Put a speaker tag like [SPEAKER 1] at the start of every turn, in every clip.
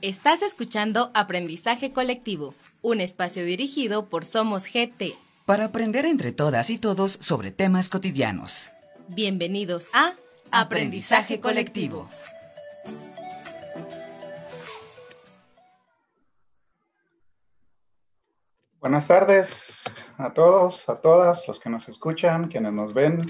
[SPEAKER 1] Estás escuchando Aprendizaje Colectivo, un espacio dirigido por Somos GT.
[SPEAKER 2] Para aprender entre todas y todos sobre temas cotidianos.
[SPEAKER 1] Bienvenidos a
[SPEAKER 2] Aprendizaje Colectivo.
[SPEAKER 3] Buenas tardes a todos, a todas los que nos escuchan, quienes nos ven.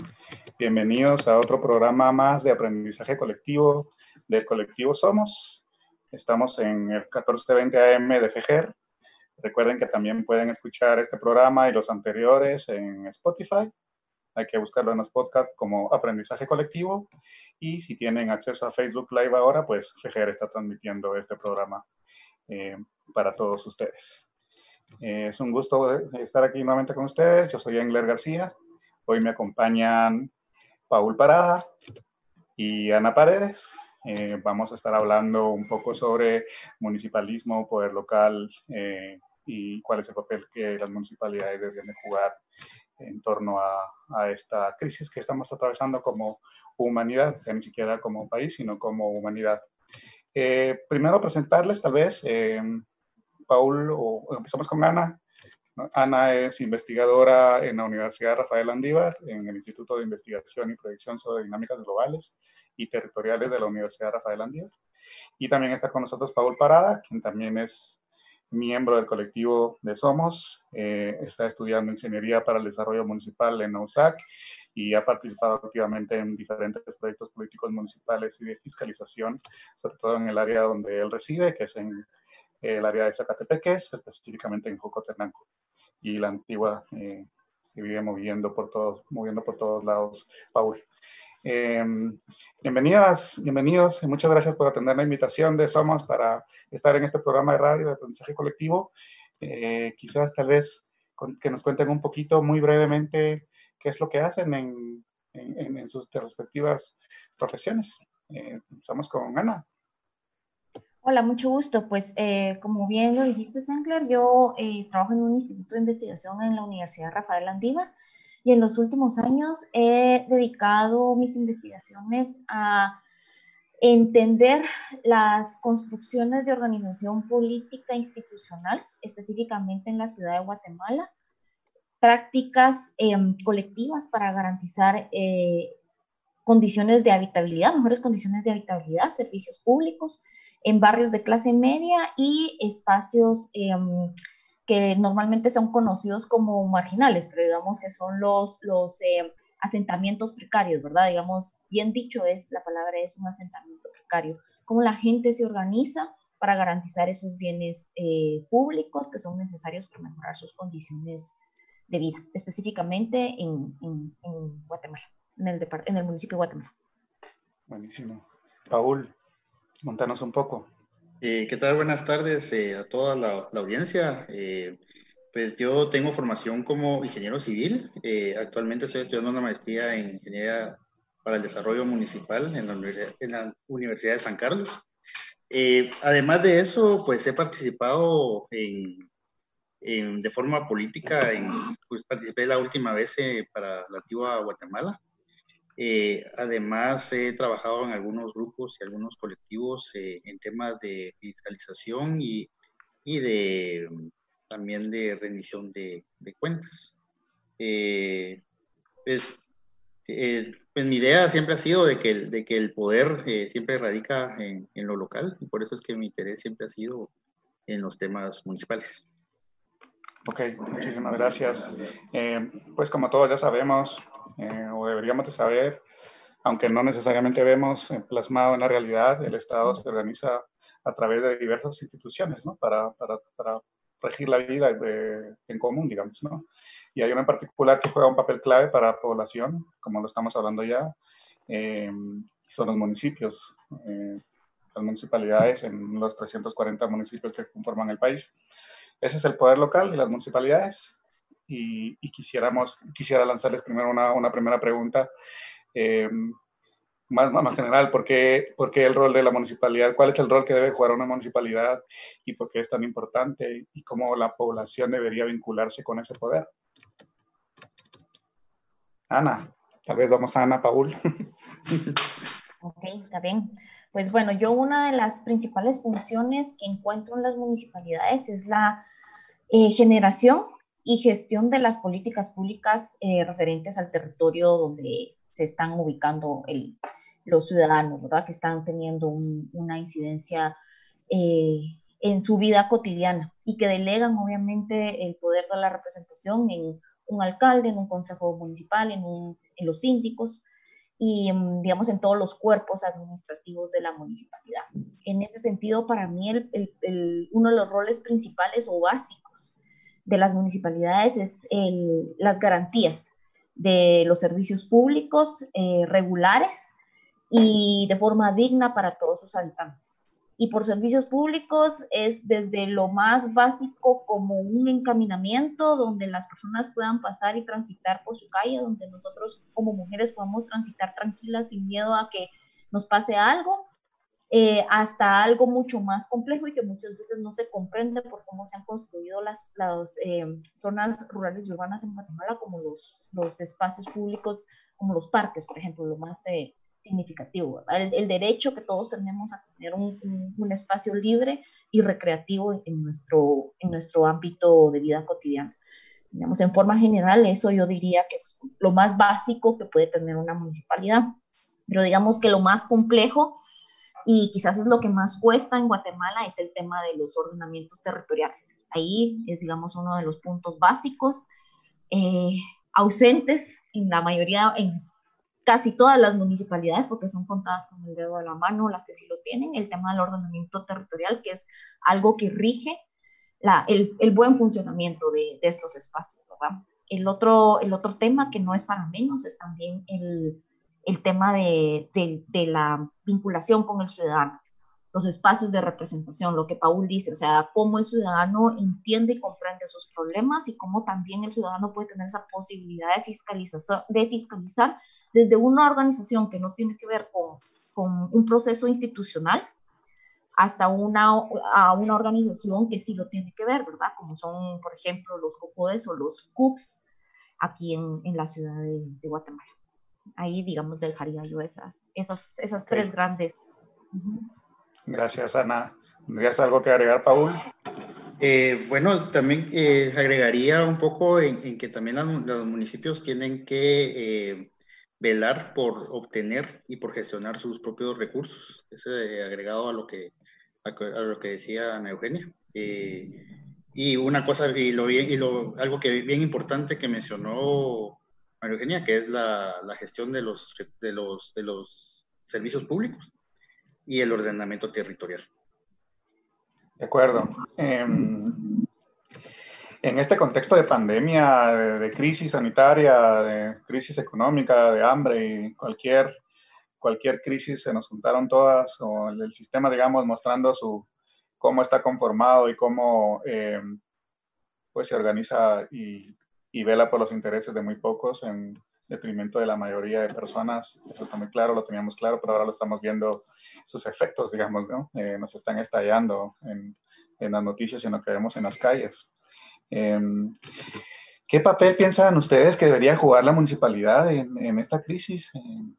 [SPEAKER 3] Bienvenidos a otro programa más de aprendizaje colectivo del colectivo Somos. Estamos en el 1420 AM de FEGER. Recuerden que también pueden escuchar este programa y los anteriores en Spotify. Hay que buscarlo en los podcasts como Aprendizaje Colectivo. Y si tienen acceso a Facebook Live ahora, pues FEGER está transmitiendo este programa eh, para todos ustedes. Eh, es un gusto estar aquí nuevamente con ustedes. Yo soy Engler García. Hoy me acompañan Paul Parada y Ana Paredes. Eh, vamos a estar hablando un poco sobre municipalismo, poder local eh, y cuál es el papel que las municipalidades deben jugar en torno a, a, esta crisis que estamos atravesando como humanidad, ya ni siquiera como país, sino como humanidad. Eh, primero presentarles tal vez, Paul, o empezamos con Ana. Ana es investigadora en la Universidad Rafael Andívar, en el Instituto de Investigación y Proyección sobre Dinámicas Globales y territoriales de la Universidad Rafael Andívar. Y también está con nosotros Paul Parada, quien también es miembro del colectivo de Somos, eh, está estudiando Ingeniería para el Desarrollo Municipal en USAC y ha participado activamente en diferentes proyectos políticos municipales y de fiscalización, sobre todo en el área donde él reside, que es en el área de Zacatepeques, específicamente en Jocotenango. Y la antigua eh, vive moviendo por todos, moviendo por todos lados, Paul. Em, bienvenidas, bienvenidos y muchas gracias por atender la invitación de Somos para estar en este programa de radio de aprendizaje colectivo. Eh, quizás tal vez que nos cuenten un poquito, muy brevemente, qué es lo que hacen en, sus respectivas profesiones. Eh, con Ana.
[SPEAKER 4] Hola, mucho gusto. Pues eh, como bien lo dijiste, Sancler, yo trabajo en un instituto de investigación en la Universidad Rafael Andívar y en los últimos años he dedicado mis investigaciones a entender las construcciones de organización política institucional, específicamente en la ciudad de Guatemala, prácticas em, colectivas para garantizar eh, condiciones de habitabilidad, mejores condiciones de habitabilidad, servicios públicos en barrios de clase media y espacios em, que normalmente son conocidos como marginales, pero digamos que son los, los eh, asentamientos precarios, ¿verdad? Digamos, bien dicho es, la palabra es un asentamiento precario. Cómo la gente se organiza para garantizar esos bienes eh, públicos que son necesarios para mejorar sus condiciones de vida, específicamente en, en, Guatemala, en el, en el municipio de Guatemala.
[SPEAKER 3] Buenísimo. Paul, montanos un poco.
[SPEAKER 5] Eh, ¿Qué tal? Buenas tardes eh, a toda la, audiencia. Eh, pues yo tengo formación como ingeniero civil. actualmente estoy estudiando una maestría en ingeniería para el desarrollo municipal en la, Universidad de San Carlos. además de eso, pues he participado en, de forma política, en, pues participé la última vez para la antigua Guatemala. Eh, además, he trabajado en algunos grupos y algunos colectivos eh, en temas de digitalización y, y de, también de rendición de, cuentas. Eh, pues, pues, mi idea siempre ha sido de que, de que el poder siempre radica en, en, lo local y por eso es que mi interés siempre ha sido en los temas municipales.
[SPEAKER 3] Ok, muchísimas gracias. pues como todos ya sabemos, eh, o deberíamos de saber, aunque no necesariamente vemos plasmado en la realidad, el Estado se organiza a través de diversas instituciones, ¿no? Para, para, para regir la vida en común, digamos, ¿no? Y hay una en particular que juega un papel clave para la población, como lo estamos hablando ya, eh, son los municipios, eh, las municipalidades en los 340 municipios que conforman el país. Ese es el poder local y las municipalidades y, quisiéramos, quisiera lanzarles primero una, una primera pregunta eh, más, más general. ¿por qué, ¿por qué, el rol de la municipalidad? ¿Cuál es el rol que debe jugar una municipalidad y por qué es tan importante y cómo la población debería vincularse con ese poder? Ana, tal vez vamos a Ana Paul.
[SPEAKER 4] ok, está bien. Pues bueno, yo una de las principales funciones que encuentro en las municipalidades es la eh, generación y gestión de las políticas públicas eh, referentes al territorio donde se están ubicando los ciudadanos, ¿verdad? Que están teniendo una incidencia eh, en su vida cotidiana y que delegan obviamente el poder de la representación en un alcalde, en un consejo municipal, en, en los síndicos y, mm, digamos, en todos los cuerpos administrativos de la municipalidad. En ese sentido, para mí, el, el, uno de los roles principales o básicos de las municipalidades es las garantías de los servicios públicos eh, regulares y de forma digna para todos sus habitantes. Y por servicios públicos es desde lo más básico como un encaminamiento donde las personas puedan pasar y transitar por su calle, donde nosotros como mujeres podamos transitar tranquilas sin miedo a que nos pase algo, eh, hasta algo mucho más complejo y que muchas veces no se comprende por cómo se han construido las, las eh, zonas rurales y urbanas en Guatemala, como los, los espacios públicos, como los parques, por ejemplo, lo más... Eh, significativo, el, derecho que todos tenemos a tener un, un, espacio libre y recreativo en nuestro, en nuestro ámbito de vida cotidiana. Digamos, en forma general, eso yo diría que es lo más básico que puede tener una municipalidad. Pero digamos que lo más complejo y quizás es lo que más cuesta en Guatemala es el tema de los ordenamientos territoriales. Ahí es, digamos, uno de los puntos básicos eh, ausentes en la mayoría, en casi todas las municipalidades, porque son contadas con el dedo de la mano las que sí lo tienen, el tema del ordenamiento territorial, que es algo que rige la, el, el, buen funcionamiento de, de, estos espacios, ¿verdad? El otro, el otro tema que no es para menos es también el, el tema de, la vinculación con el ciudadano, los espacios de representación, lo que Paul dice, o sea, cómo el ciudadano entiende y comprende sus problemas y cómo también el ciudadano puede tener esa posibilidad de, fiscalización, de fiscalizar desde una organización que no tiene que ver con, un proceso institucional hasta una, a una organización que sí lo tiene que ver, ¿verdad? Como son, por ejemplo, los COCODES o los CUPS aquí en, la ciudad de, Guatemala. Ahí, digamos, dejaría yo esas, esas, esas okay. tres grandes. Uh -huh.
[SPEAKER 3] Gracias, Ana. ¿Tendrías algo que agregar, Paul?
[SPEAKER 5] Eh, bueno, también eh, agregaría un poco en, en que también los, los, municipios tienen que eh, velar por obtener y por gestionar sus propios recursos. Ese agregado a lo que, a, a lo que decía Ana Eugenia. Eh, y una cosa, y, lo, y lo, algo que bien importante que mencionó María Eugenia, que es la, gestión de los, de, los, de los servicios públicos y el ordenamiento territorial.
[SPEAKER 3] De acuerdo. Eh, en este contexto de pandemia, de, de, crisis sanitaria, de crisis económica, de hambre y cualquier, cualquier crisis, se nos juntaron todas, o el, sistema, digamos, mostrando su, cómo está conformado y cómo eh, pues se organiza y, y, vela por los intereses de muy pocos en detrimento de la mayoría de personas. Eso está muy claro, lo teníamos claro, pero ahora lo estamos viendo sus efectos, digamos, ¿no? Eh, nos están estallando en, en las noticias y en lo que vemos en las calles. Eh, ¿Qué papel piensan ustedes que debería jugar la municipalidad en, en esta crisis? Eh,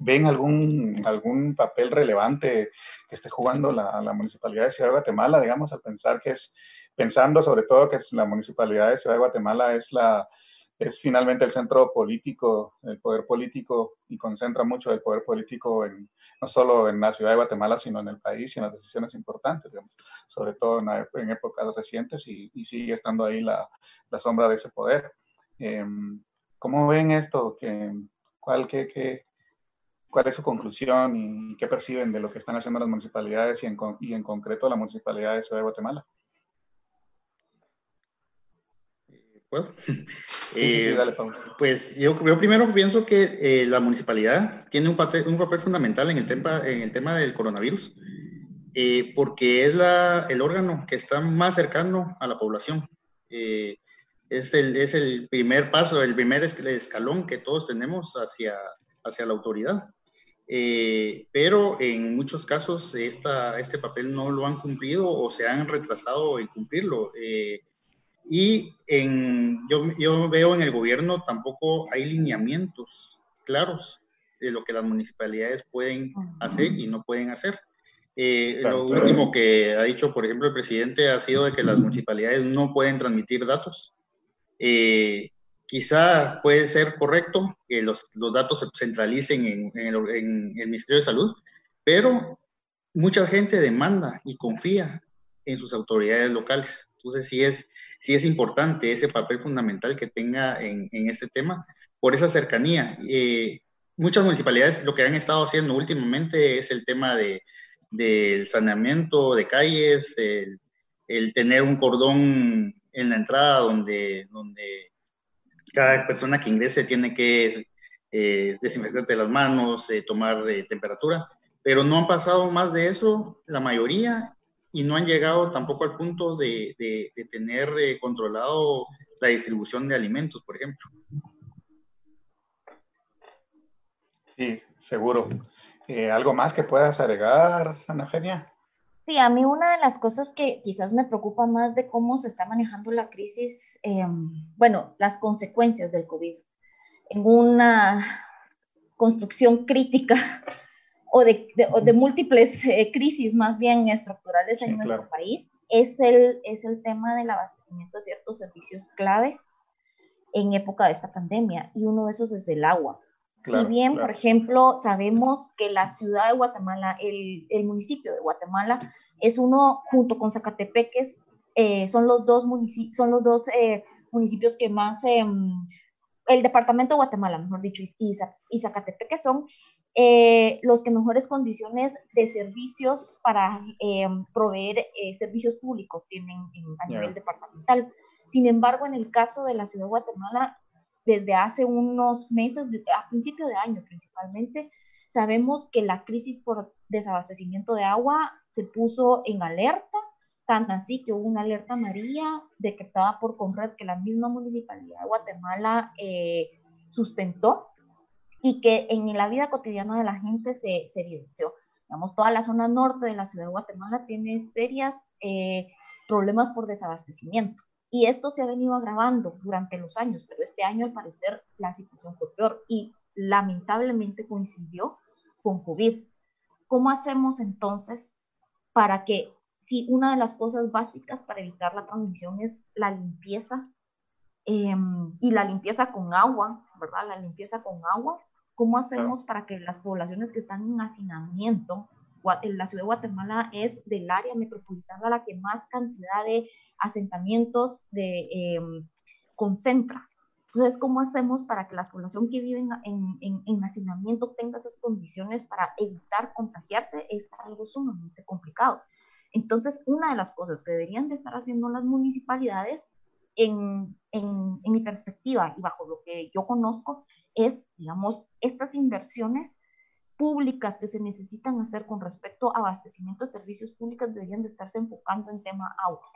[SPEAKER 3] ¿Ven algún, algún papel relevante que esté jugando la, la, municipalidad de Ciudad de Guatemala, digamos, al pensar que es, pensando sobre todo que la municipalidad de Ciudad de Guatemala es la, es finalmente el centro político, el poder político, y concentra mucho el poder político en, no solo en la ciudad de Guatemala, sino en el país y en las decisiones importantes, digamos, sobre todo en, épocas recientes, y, sigue estando ahí la, la sombra de ese poder. Eh, ¿Cómo ven esto? ¿Qué, cuál, qué, qué, ¿Cuál es su conclusión y qué perciben de lo que están haciendo las municipalidades y en, y en concreto la municipalidad de Ciudad de Guatemala?
[SPEAKER 5] ¿Puedo? Sí, eh, sí, dale, pues yo, yo, primero pienso que eh, la municipalidad tiene un papel, un papel, fundamental en el tema, en el tema del coronavirus, eh, porque es la, el órgano que está más cercano a la población. Eh, es, el, es el primer paso, el primer escalón que todos tenemos hacia, hacia la autoridad. pero en muchos casos esta, este papel no lo han cumplido o se han retrasado en cumplirlo. Y en, yo, yo veo en el gobierno tampoco hay lineamientos claros de lo que las municipalidades pueden hacer y no pueden hacer. Eh, lo último que ha dicho, por ejemplo, el presidente ha sido de que las municipalidades no pueden transmitir datos. Eh, quizá puede ser correcto que los, los datos se centralicen en, en, el, en, el, Ministerio de Salud, pero mucha gente demanda y confía en sus autoridades locales. Entonces, sí es, sí es importante ese papel fundamental que tenga en, en este tema por esa cercanía. Eh, muchas municipalidades lo que han estado haciendo últimamente es el tema de del saneamiento de calles, el, el, tener un cordón en la entrada donde, donde cada persona que ingrese tiene que eh, desinfectarte las manos, eh, tomar eh, temperatura, pero no han pasado más de eso la mayoría y no han llegado tampoco al punto de, de, de tener eh, controlado la distribución de alimentos, por ejemplo.
[SPEAKER 3] Sí, seguro. Eh, ¿Algo más que puedas agregar, Ana Eugenia?
[SPEAKER 4] Sí, a mí una de las cosas que quizás me preocupa más de cómo se está manejando la crisis, eh, bueno, las consecuencias del COVID en una construcción crítica o de, de, o de múltiples eh, crisis más bien estructurales en sí, nuestro claro. país, es el, es el tema del abastecimiento de ciertos servicios claves en época de esta pandemia y uno de esos es el agua. Claro, si bien, claro. por ejemplo, sabemos que la ciudad de Guatemala, el, el municipio de Guatemala, es uno, junto con Zacatepeques, eh, son los dos, municipios, son los dos eh, municipios que más, eh, el departamento de Guatemala, mejor dicho, y, y Zacatepeques son eh, los que mejores condiciones de servicios para proveer servicios públicos tienen en, a nivel departamental. Sin embargo, en el caso de la ciudad de Guatemala, desde hace unos meses, a principio de año principalmente, sabemos que la crisis por desabastecimiento de agua se puso en alerta, tanto así que hubo una alerta amarilla decretada por Conred que la misma municipalidad de Guatemala eh, sustentó y que en la vida cotidiana de la gente se, se evidenció. Digamos, toda la zona norte de la ciudad de Guatemala tiene serias eh, problemas por desabastecimiento. Y esto se ha venido agravando durante los años, pero este año al parecer la situación fue peor y lamentablemente coincidió con COVID. ¿Cómo hacemos entonces para que, si una de las cosas básicas para evitar la transmisión es la limpieza eh, y la limpieza con agua, ¿verdad? La limpieza con agua, ¿cómo hacemos para que las poblaciones que están en hacinamiento, la ciudad de Guatemala es del área metropolitana la que más cantidad de asentamientos de, eh, concentra. Entonces, ¿cómo hacemos para que la población que vive en, en, en, hacinamiento tenga esas condiciones para evitar contagiarse? Es algo sumamente complicado. Entonces, una de las cosas que deberían de estar haciendo las municipalidades, en, en, en mi perspectiva y bajo lo que yo conozco, es, digamos, estas inversiones públicas que se necesitan hacer con respecto a abastecimiento de servicios públicos deberían de estarse enfocando en tema agua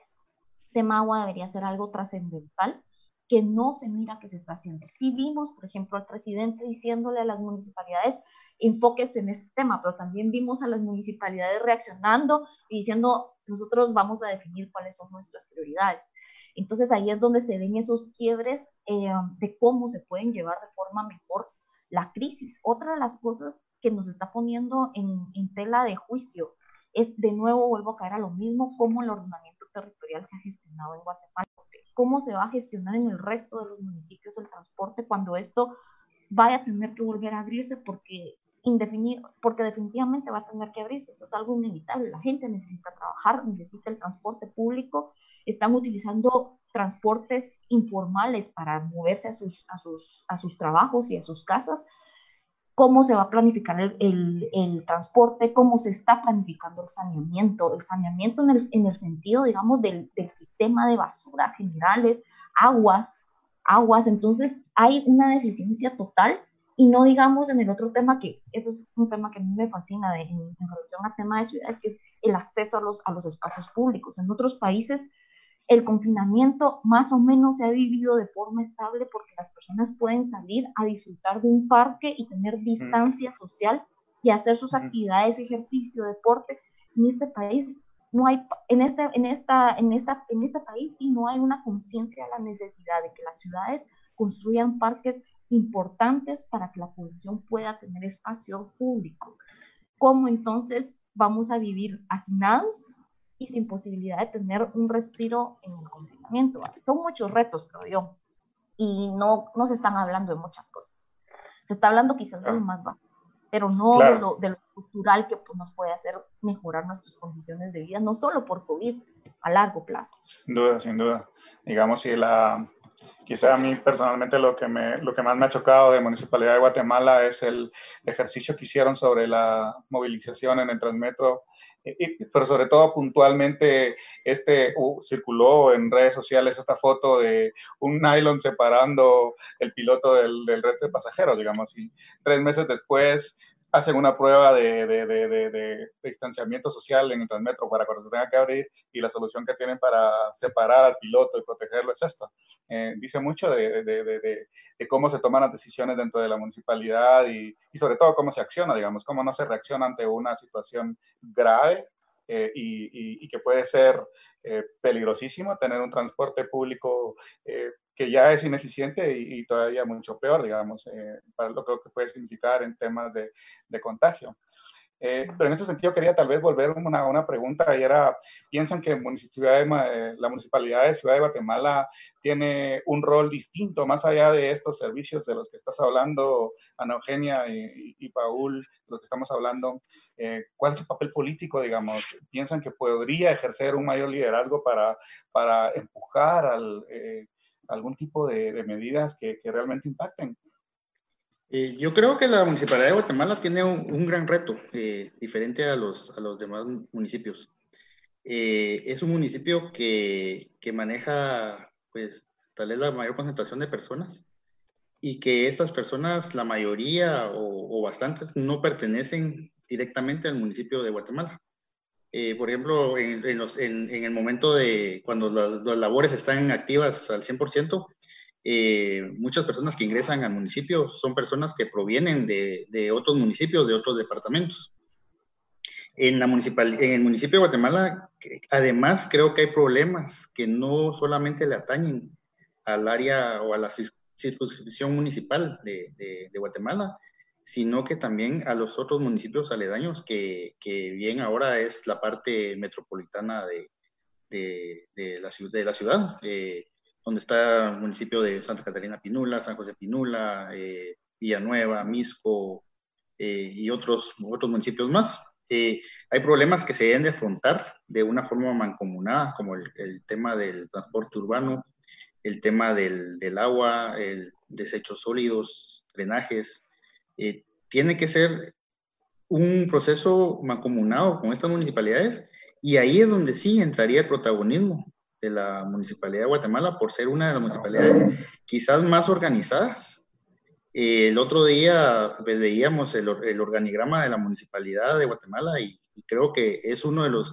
[SPEAKER 4] tema agua debería ser algo trascendental que no se mira que se está haciendo. Sí vimos, por ejemplo, al presidente diciéndole a las municipalidades, enfoques en este tema, pero también vimos a las municipalidades reaccionando y diciendo, nosotros vamos a definir cuáles son nuestras prioridades. Entonces ahí es donde se ven esos quiebres eh, de cómo se pueden llevar de forma mejor la crisis. Otra de las cosas que nos está poniendo en, tela de juicio es, de nuevo, vuelvo a caer a lo mismo, cómo el ordenamiento territorial se ha gestionado en Guatemala, cómo se va a gestionar en el resto de los municipios el transporte cuando esto vaya a tener que volver a abrirse porque indefinido, porque definitivamente va a tener que abrirse, eso es algo inevitable, la gente necesita trabajar, necesita el transporte público, están utilizando transportes informales para moverse a sus, a sus, a sus trabajos y a sus casas, cómo se va a planificar el, el, el, transporte, cómo se está planificando el saneamiento, el saneamiento en el, en el sentido, digamos, del, del, sistema de basura generales, aguas, aguas, entonces hay una deficiencia total. Y no digamos en el otro tema que ese es un tema que a mí me fascina de, en, en relación al tema de ciudades, que es el acceso a los, a los espacios públicos. En otros países el confinamiento más o menos se ha vivido de forma estable porque las personas pueden salir a disfrutar de un parque y tener distancia social y hacer sus actividades, ejercicio, deporte. En este país no hay, en este, en esta, en esta, en este país sí no hay una conciencia de la necesidad de que las ciudades construyan parques importantes para que la población pueda tener espacio público. ¿Cómo entonces vamos a vivir hacinados y sin posibilidad de tener un respiro en el confinamiento? Son muchos retos, creo yo, y no, no se están hablando de muchas cosas. Se está hablando quizás de lo más básico, pero no de, lo, de, lo, cultural que pues, nos puede hacer mejorar nuestras condiciones de vida, no solo por COVID, a largo plazo.
[SPEAKER 3] Sin duda, sin duda. Digamos, si la, quizá a mí personalmente lo que, me, lo que más me ha chocado de Municipalidad de Guatemala es el ejercicio que hicieron sobre la movilización en el Transmetro, pero sobre todo puntualmente este circuló en redes sociales esta foto de un nylon separando el piloto del, del resto de pasajeros, digamos, y tres meses después hacen una prueba de, de, de, distanciamiento social en el Transmetro para cuando se tenga que abrir y la solución que tienen para separar al piloto y protegerlo es esta. Eh, dice mucho de, cómo se toman las decisiones dentro de la municipalidad y, y, sobre todo cómo se acciona, digamos, cómo no se reacciona ante una situación grave eh, y, y, que puede ser eh, peligrosísimo tener un transporte público que ya es ineficiente y, todavía mucho peor, digamos, eh, para lo que puede significar en temas de contagio. Eh, pero en ese sentido quería tal vez volver una, una pregunta y era, ¿piensan que eh, la municipalidad de Ciudad de Guatemala tiene un rol distinto más allá de estos servicios de los que estás hablando, Ana Eugenia y, y Paul, de los que estamos hablando? ¿Cuál es su papel político, digamos? ¿Piensan que podría ejercer un mayor liderazgo para, para empujar al algún tipo de, medidas que, realmente impacten.
[SPEAKER 5] Eh, yo creo que la Municipalidad de Guatemala tiene un, gran reto, eh, diferente a los, a los demás municipios. Eh, es un municipio que, que, maneja, pues, tal vez la mayor concentración de personas y que estas personas, la mayoría o, o bastantes, no pertenecen directamente al municipio de Guatemala. Eh, por ejemplo, en, el momento de cuando las, labores están activas al 100%, eh, muchas personas que ingresan al municipio son personas que provienen de, otros municipios, de otros departamentos. En, la municipal, en el municipio de Guatemala, además, creo que hay problemas que no solamente le atañen al área o a la circunscripción municipal de Guatemala, sino que también a los otros municipios aledaños, que, que bien ahora es la parte metropolitana de, de, de la, de la ciudad, eh, donde está el municipio de Santa Catarina Pinula, San José Pinula, eh, Villanueva, Misco eh, y otros, otros municipios más. hay problemas que se deben de afrontar de una forma mancomunada, como el, el tema del transporte urbano, el tema del, del agua, el desechos sólidos, drenajes, eh, tiene que ser un proceso mancomunado con estas municipalidades y ahí es donde sí entraría el protagonismo de la Municipalidad de Guatemala por ser una de las municipalidades quizás más organizadas. Eh, el otro día pues, veíamos el, el, organigrama de la Municipalidad de Guatemala y, y, creo que es uno de los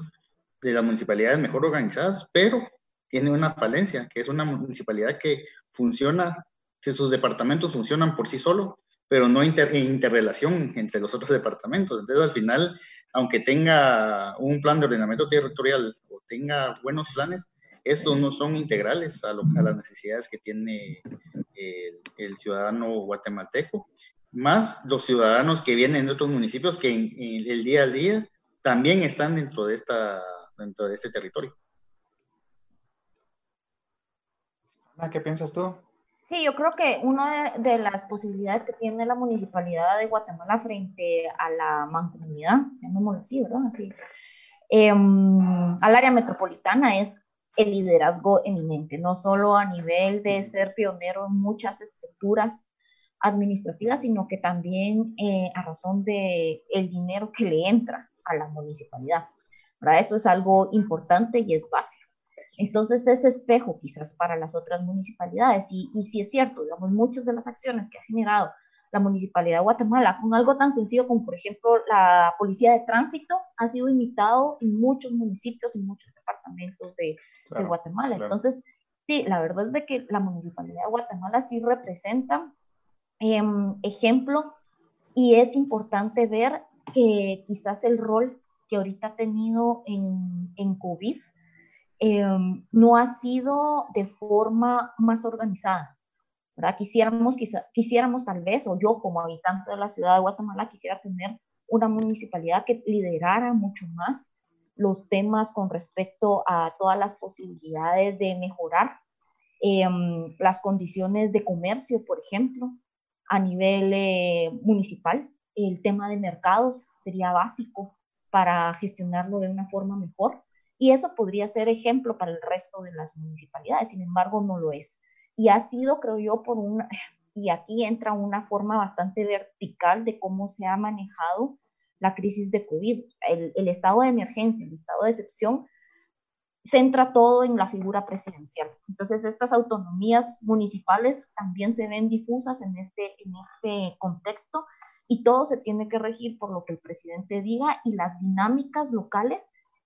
[SPEAKER 5] de las municipalidades mejor organizadas, pero tiene una falencia, que es una municipalidad que funciona, que sus departamentos funcionan por sí solos, pero no inter, interrelación entre los otros departamentos. Entonces, al final, aunque tenga un plan de ordenamiento territorial o tenga buenos planes, estos no son integrales a, las necesidades que tiene el, ciudadano guatemalteco, más los ciudadanos que vienen de otros municipios que en, el día a día también están dentro de, esta, dentro de este territorio.
[SPEAKER 3] ¿Qué piensas tú?
[SPEAKER 4] Sí, yo creo que una de, las posibilidades que tiene la municipalidad de Guatemala frente a la mancomunidad, llamémoslo así, ¿verdad? Así, em, al área metropolitana es el liderazgo eminente, no solo a nivel de ser pionero en muchas estructuras administrativas, sino que también eh, a razón de el dinero que le entra a la municipalidad. ¿verdad? Eso es algo importante y es básico. Entonces es espejo quizás para las otras municipalidades. Y, y sí es cierto, digamos, muchas de las acciones que ha generado la Municipalidad de Guatemala, con algo tan sencillo como, por ejemplo, la Policía de Tránsito, ha sido imitado en muchos municipios, en muchos departamentos de, Guatemala. Entonces, sí, la verdad es de que la Municipalidad de Guatemala sí representa em, ejemplo y es importante ver que quizás el rol que ahorita ha tenido en, en COVID, Em, no ha sido de forma más organizada. ¿verdad? Quisiéramos, quisiéramos tal vez, o yo como habitante de la ciudad de Guatemala, quisiera tener una municipalidad que liderara mucho más los temas con respecto a todas las posibilidades de mejorar em, las condiciones de comercio, por ejemplo, a nivel eh, municipal. El tema de mercados sería básico para gestionarlo de una forma mejor y eso podría ser ejemplo para el resto de las municipalidades, sin embargo no lo es. Y ha sido, creo yo, por una, y aquí entra una forma bastante vertical de cómo se ha manejado la crisis de COVID. El, estado de emergencia, el estado de excepción, centra todo en la figura presidencial. Entonces, estas autonomías municipales también se ven difusas en este, en este contexto y todo se tiene que regir por lo que el presidente diga y las dinámicas locales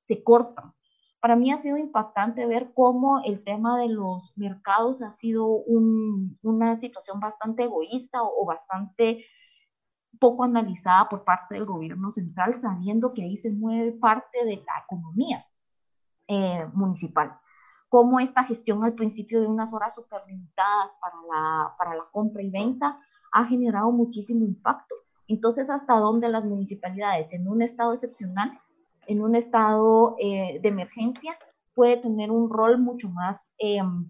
[SPEAKER 4] se cortan. Para mí ha sido impactante ver cómo el tema de los mercados ha sido una situación bastante egoísta o bastante poco analizada por parte del gobierno central, sabiendo que ahí se mueve parte de la economía eh, municipal. Cómo esta gestión al principio de unas horas súper limitadas para la, para la compra y venta ha generado muchísimo impacto. Entonces, ¿hasta dónde las municipalidades en un estado excepcional, en un estado eh, de emergencia, puede tener un rol mucho más em,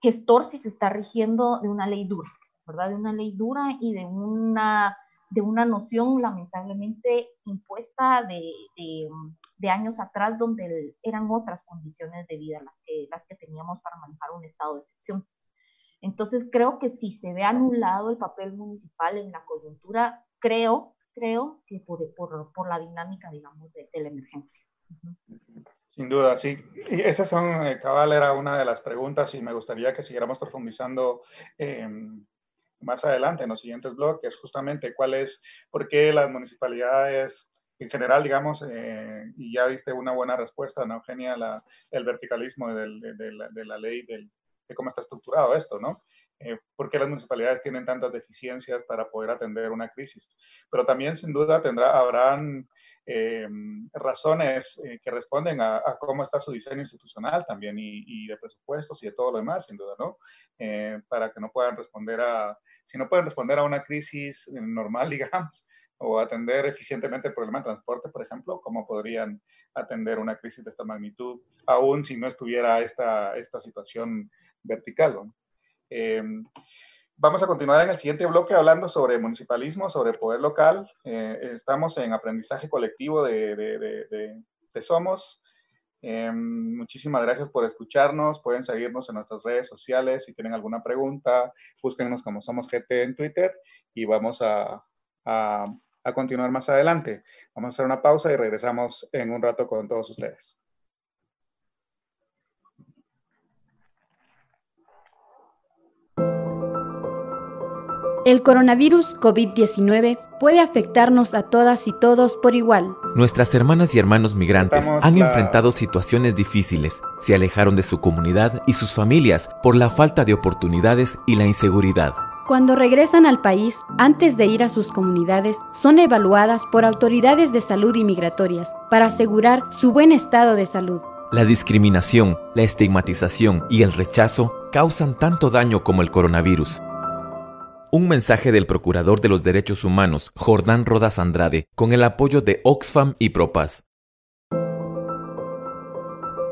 [SPEAKER 4] gestor si se está rigiendo de una ley dura, ¿verdad? De una ley dura y de una de una noción lamentablemente impuesta de, de, años atrás donde eran otras condiciones de vida las que, las que teníamos para manejar un estado de excepción. Entonces creo que si se ve anulado el papel municipal en la coyuntura, creo, creo que por, por, por la dinámica, digamos, de, la emergencia.
[SPEAKER 3] Sin duda, sí. Y esas son, eh, Cabal, era una de las preguntas y me gustaría que siguiéramos profundizando más adelante en los siguientes bloques, justamente cuál es, por qué las municipalidades en general, digamos, eh, y ya diste una buena respuesta, ¿no, Eugenia? El verticalismo de, la, ley, de cómo está estructurado esto, ¿no? Eh, por qué las municipalidades tienen tantas deficiencias para poder atender una crisis. Pero también, sin duda, tendrá, habrán eh, razones eh, que responden a, cómo está su diseño institucional también y, de presupuestos y de todo lo demás, sin duda, ¿no? Eh, para que no puedan responder a, si no pueden responder a una crisis normal, digamos, o atender eficientemente el problema de transporte, por ejemplo, ¿cómo podrían atender una crisis de esta magnitud, aún si no estuviera esta, esta situación vertical? ¿no? Vamos a continuar en el siguiente bloque hablando sobre municipalismo, sobre poder local. Eh, estamos en aprendizaje colectivo de, de, Somos. Eh, muchísimas gracias por escucharnos. Pueden seguirnos en nuestras redes sociales. Si tienen alguna pregunta, búsquenos como Somos GT en Twitter y vamos a, a, a continuar más adelante. Vamos a hacer una pausa y regresamos en un rato con todos ustedes.
[SPEAKER 6] El coronavirus COVID-19 puede afectarnos a todas y todos por igual.
[SPEAKER 7] Nuestras hermanas y hermanos migrantes han enfrentado situaciones difíciles, se alejaron de su comunidad y sus familias por la falta de oportunidades y la inseguridad.
[SPEAKER 6] Cuando regresan al país, antes de ir a sus comunidades, son evaluadas por autoridades de salud y migratorias para asegurar su buen estado de salud.
[SPEAKER 7] La discriminación, la estigmatización y el rechazo causan tanto daño como el coronavirus un mensaje del Procurador de los Derechos Humanos, Jordán Rodas Andrade, con el apoyo de Oxfam y Propas.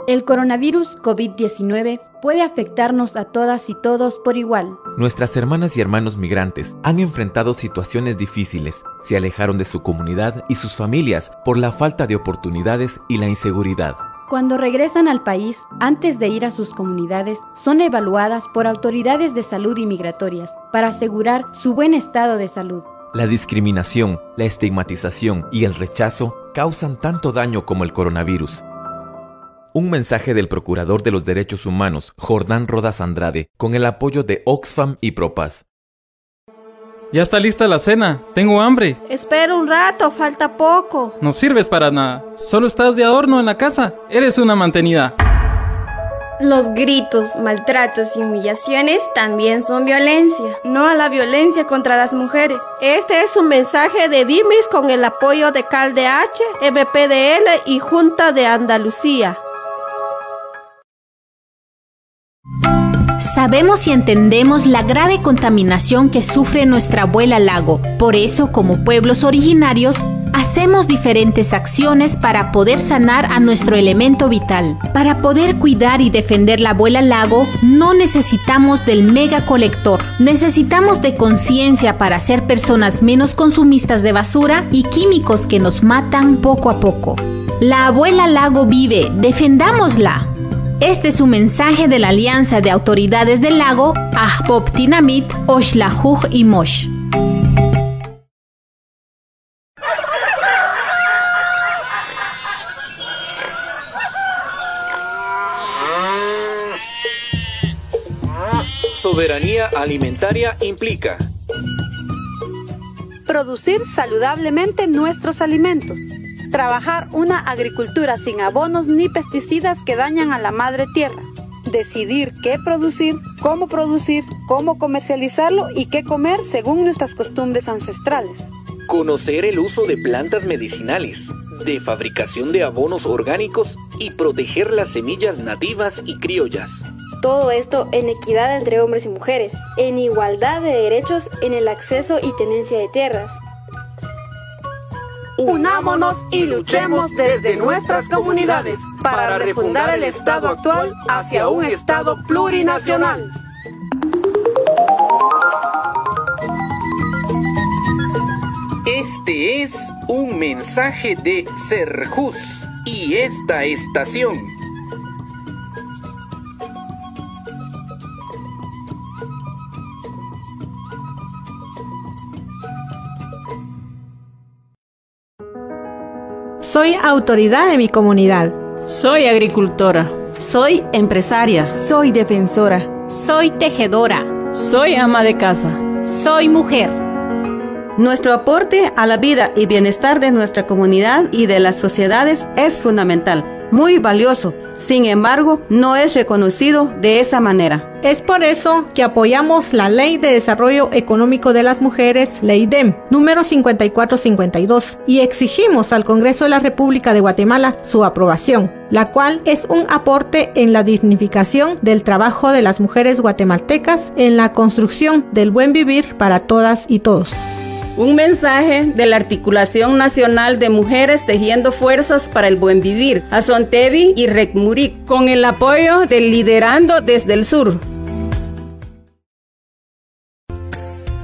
[SPEAKER 6] El coronavirus COVID-19 puede afectarnos a todas y todos por igual.
[SPEAKER 7] Nuestras hermanas y hermanos migrantes han enfrentado situaciones difíciles, se alejaron de su comunidad y sus familias por la falta de oportunidades y la inseguridad.
[SPEAKER 6] Cuando regresan al país, antes de ir a sus comunidades, son evaluadas por autoridades de salud y migratorias para asegurar su buen estado de salud.
[SPEAKER 7] La discriminación, la estigmatización y el rechazo causan tanto daño como el coronavirus. Un mensaje del Procurador de los Derechos Humanos, Jordán Rodas Andrade, con el apoyo de Oxfam y Propas.
[SPEAKER 8] Ya está lista la cena. Tengo hambre.
[SPEAKER 9] Espera un rato, falta poco.
[SPEAKER 8] No sirves para nada. Solo estás de adorno en la casa. Eres una mantenida.
[SPEAKER 9] Los gritos, maltratos y humillaciones también son violencia.
[SPEAKER 10] No a la violencia contra las mujeres.
[SPEAKER 11] Este es un mensaje de Dimis con el apoyo de CalDH, MPDL y Junta de Andalucía.
[SPEAKER 12] Sabemos y entendemos la grave contaminación que sufre nuestra abuela lago. Por eso, como pueblos originarios, hacemos diferentes acciones para poder sanar a nuestro elemento vital. Para poder cuidar y defender la abuela lago, no necesitamos del mega colector. Necesitamos de conciencia para ser personas menos consumistas de basura y químicos que nos matan poco a poco. La abuela lago vive, defendámosla. Este es un mensaje de la Alianza de Autoridades del Lago, Ahpop Tinamit, Oshlahuj y Mosh.
[SPEAKER 13] Soberanía alimentaria implica
[SPEAKER 14] producir saludablemente nuestros alimentos, trabajar una agricultura sin abonos ni pesticidas que dañan a la madre tierra, decidir qué producir, cómo producir, cómo comercializarlo y qué comer según nuestras costumbres ancestrales.
[SPEAKER 13] Conocer el uso de plantas medicinales, de fabricación de abonos orgánicos y proteger las semillas nativas y criollas.
[SPEAKER 15] Todo esto en equidad entre hombres y mujeres, en igualdad de derechos en el acceso y tenencia de tierras.
[SPEAKER 16] Unámonos y luchemos desde nuestras comunidades para refundar el Estado actual hacia un Estado plurinacional.
[SPEAKER 13] Este es un mensaje de Serjus y esta estación.
[SPEAKER 17] Soy autoridad de mi comunidad.
[SPEAKER 18] Soy agricultora.
[SPEAKER 19] Soy empresaria.
[SPEAKER 20] Soy defensora.
[SPEAKER 12] Soy tejedora.
[SPEAKER 18] Soy ama de casa.
[SPEAKER 12] Soy mujer.
[SPEAKER 19] Nuestro aporte a la vida y bienestar de nuestra comunidad y de las sociedades es fundamental, muy valioso. Sin embargo, no es reconocido de esa manera.
[SPEAKER 17] Es por eso que apoyamos la Ley de Desarrollo Económico de las Mujeres, Ley DEM, número 5452, y exigimos al Congreso de la República de Guatemala su aprobación, la cual es un aporte en la dignificación del trabajo de las mujeres guatemaltecas en la construcción del buen vivir para todas y todos.
[SPEAKER 18] Un mensaje de la Articulación Nacional de Mujeres Tejiendo Fuerzas para el Buen Vivir, Azontevi y Recmuric, con el apoyo del Liderando desde el Sur.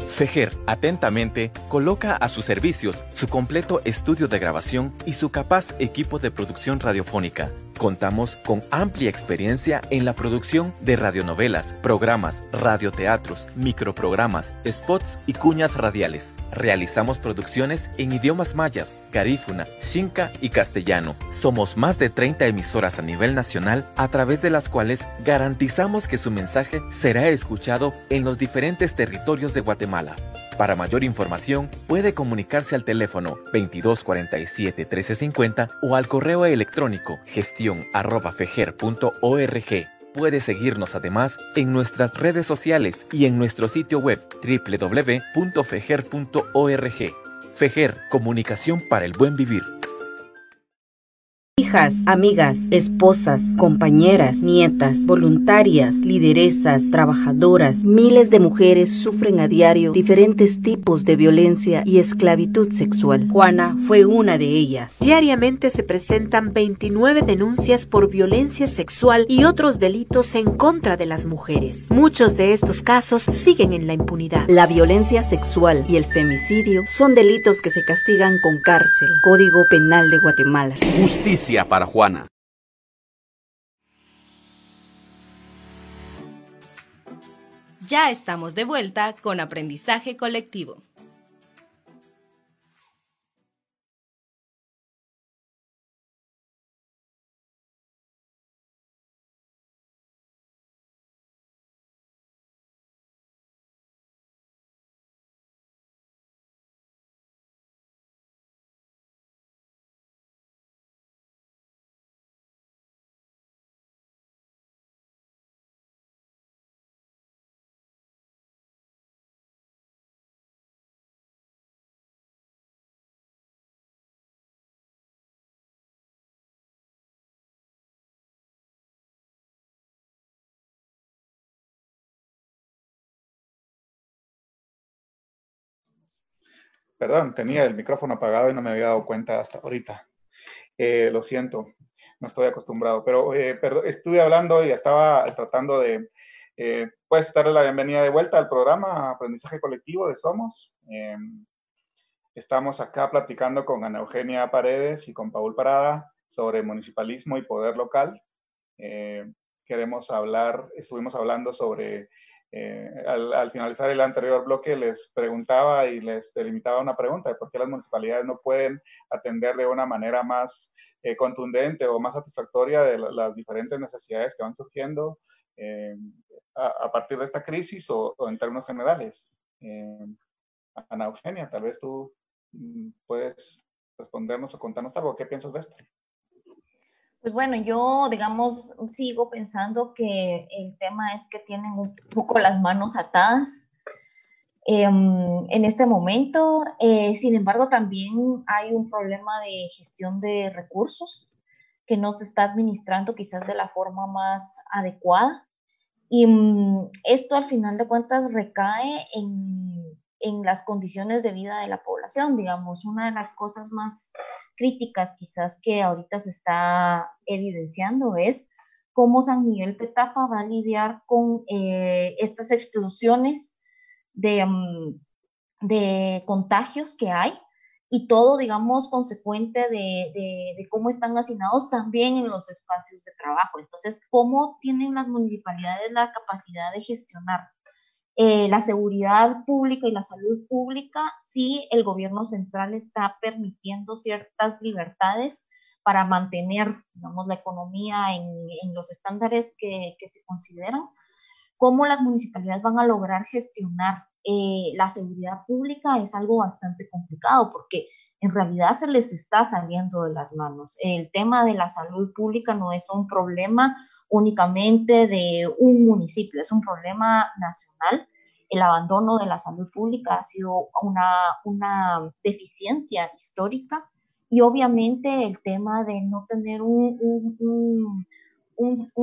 [SPEAKER 7] FEGER, atentamente, coloca a sus servicios su completo estudio de grabación y su capaz equipo de producción radiofónica. Contamos con amplia experiencia en la producción de radionovelas, programas, radioteatros, microprogramas, spots y cuñas radiales. Realizamos producciones en idiomas mayas, garífuna, xinca y castellano. Somos más de 30 emisoras a nivel nacional a través de las cuales garantizamos que su mensaje será escuchado en los diferentes territorios de Guatemala. Para mayor información, puede comunicarse al teléfono 2247-1350 o al correo electrónico gestión.fejer.org. Puede seguirnos además en nuestras redes sociales y en nuestro sitio web www.fejer.org. Fejer, Comunicación para el Buen Vivir
[SPEAKER 21] hijas, amigas, esposas, compañeras, nietas, voluntarias, lideresas, trabajadoras. Miles de mujeres sufren a diario diferentes tipos de violencia y esclavitud sexual. Juana fue una de ellas.
[SPEAKER 22] Diariamente se presentan 29 denuncias por violencia sexual y otros delitos en contra de las mujeres. Muchos de estos casos siguen en la impunidad.
[SPEAKER 21] La violencia sexual y el femicidio son delitos que se castigan con cárcel. Código Penal de Guatemala.
[SPEAKER 13] Justicia para Juana.
[SPEAKER 1] Ya estamos de vuelta con aprendizaje colectivo.
[SPEAKER 3] Perdón, tenía el micrófono apagado y no me había dado cuenta hasta ahorita. Eh, lo siento, no estoy acostumbrado, pero eh, estuve hablando y estaba tratando de, eh, pues, darle la bienvenida de vuelta al programa Aprendizaje Colectivo de Somos. Em, estamos acá platicando con Ana Eugenia Paredes y con Paul Parada sobre municipalismo y poder local. queremos hablar, estuvimos hablando sobre al, al, finalizar el anterior bloque les preguntaba y les delimitaba una pregunta de por qué las municipalidades no pueden atender de una manera más eh, contundente o más satisfactoria de las diferentes necesidades que van surgiendo eh, a, partir de esta crisis o, en términos generales. Eh, Ana Eugenia, tal vez tú mm, puedes respondernos o contarnos algo. ¿Qué piensas de esto?
[SPEAKER 4] Pues bueno, yo, digamos, sigo pensando que el tema es que tienen un poco las manos atadas Em, en este momento. Eh, sin embargo, también hay un problema de gestión de recursos que no se está administrando quizás de la forma más adecuada. Y mm, esto al final de cuentas recae en, en las condiciones de vida de la población. Digamos, una de las cosas más críticas quizás que ahorita se está evidenciando es cómo San Miguel Petapa va a lidiar con eh, estas explosiones Mm, de, contagios que hay y todo, digamos, consecuente de, cómo están asignados también en los espacios de trabajo. Entonces, ¿cómo tienen las municipalidades la capacidad de gestionar eh, la seguridad pública y la salud pública si el gobierno central está permitiendo ciertas libertades para mantener, digamos, la economía en, los estándares que, que se consideran? ¿Cómo las municipalidades van a lograr gestionar eh, la seguridad pública es algo bastante complicado porque en realidad se les está saliendo de las manos. El tema de la salud pública no es un problema únicamente de un municipio, es un problema nacional. El abandono de la salud pública ha sido una, una deficiencia histórica y obviamente el tema de no tener un, un un,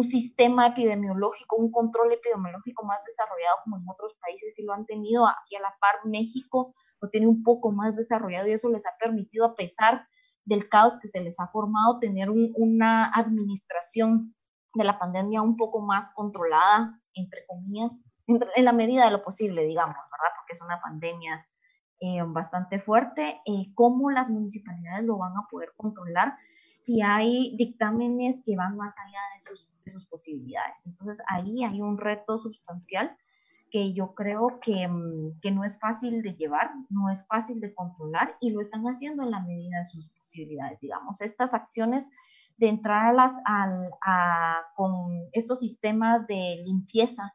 [SPEAKER 4] sistema epidemiológico, un control epidemiológico más desarrollado como en otros países sí lo han tenido. Aquí a la par México lo tiene un poco más desarrollado y eso les ha permitido, a pesar del caos que se les ha formado, tener una administración de la pandemia un poco más controlada, entre comillas, en, la medida de lo posible, digamos, ¿verdad? Porque es una pandemia eh, bastante fuerte. Eh, ¿Cómo las municipalidades lo van a poder controlar? Si hay dictámenes que van más allá de sus, posibilidades. Entonces ahí hay un reto sustancial que yo creo que, mm, que, no es fácil de llevar, no es fácil de controlar y lo están haciendo en la medida de sus posibilidades, digamos. Estas acciones de entrar a las, a, con estos sistemas de limpieza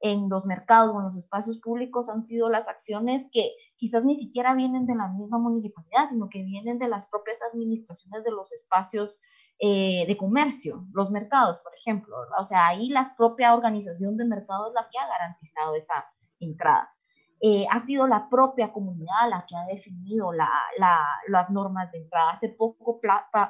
[SPEAKER 4] en los mercados o en los espacios públicos han sido las acciones que quizás ni siquiera vienen de la misma municipalidad, sino que vienen de las propias administraciones de los espacios eh, de comercio, los mercados, por ejemplo. O sea, ahí la propia organización de mercados es la que ha garantizado esa entrada. Eh, ha sido la propia comunidad la que ha definido las normas de entrada. Hace poco